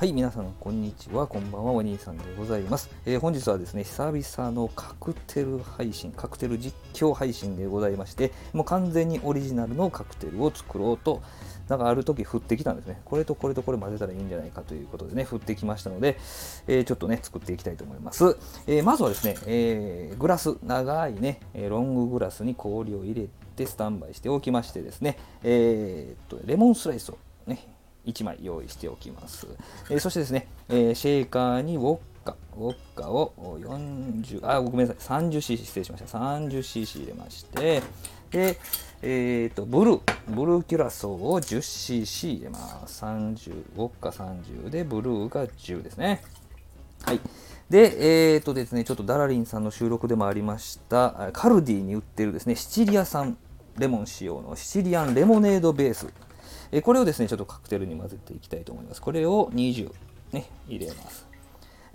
はい、皆さん、こんにちは。こんばんは。お兄さんでございます。えー、本日はですね、久々のカクテル配信、カクテル実況配信でございまして、もう完全にオリジナルのカクテルを作ろうと、なんかある時降ってきたんですね。これとこれとこれ混ぜたらいいんじゃないかということでね、降ってきましたので、えー、ちょっとね、作っていきたいと思います。えー、まずはですね、えグラス、長いね、ロンググラスに氷を入れてスタンバイしておきましてですね、えっと、レモンスライスをね、1枚用意しておきます。えー、そしてですね、えー、シェーカーにウォッカ、ウォッカを40、あ、ごめんなさい、30cc 失礼しました。30cc 入れまして、で、えっ、ー、と、ブルー、ブルーキュラソーを 10cc 入れます。30、ウォッカ30で、ブルーが10ですね。はい。で、えっ、ー、とですね、ちょっとダラリンさんの収録でもありました、カルディに売ってるですね、シチリア産レモン仕様のシチリアンレモネードベース。えこれをですね、ちょっとカクテルに混ぜていきたいと思います。これを20、ね、入れます。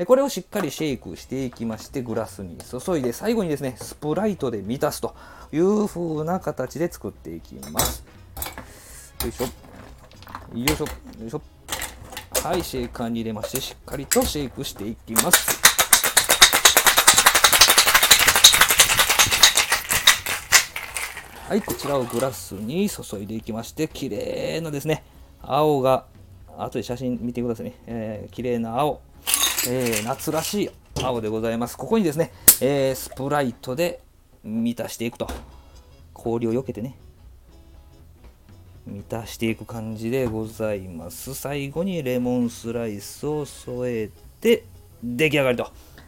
これをしっかりシェイクしていきまして、グラスに注いで、最後にですね、スプライトで満たすという風な形で作っていきます。よいしょ。よいしょ。よいしょ。はい、シェイカーに入れまして、しっかりとシェイクしていきます。はい、こちらをグラスに注いでいきまして、綺麗なですね、青が、後で写真見てくださいね、えー、綺麗な青、えー、夏らしい青でございます。ここにですね、えー、スプライトで満たしていくと。氷を避けてね、満たしていく感じでございます。最後にレモンスライスを添えて、出来上がりと。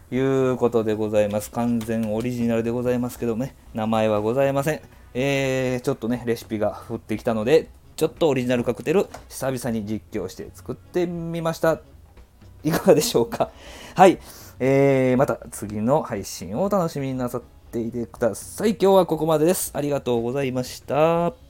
いうことでございます。完全オリジナルでございますけどね、名前はございません。えー、ちょっとね、レシピが降ってきたので、ちょっとオリジナルカクテル、久々に実況して作ってみました。いかがでしょうか？はい。えー、また次の配信をお楽しみになさっていてください。今日はここまでです。ありがとうございました。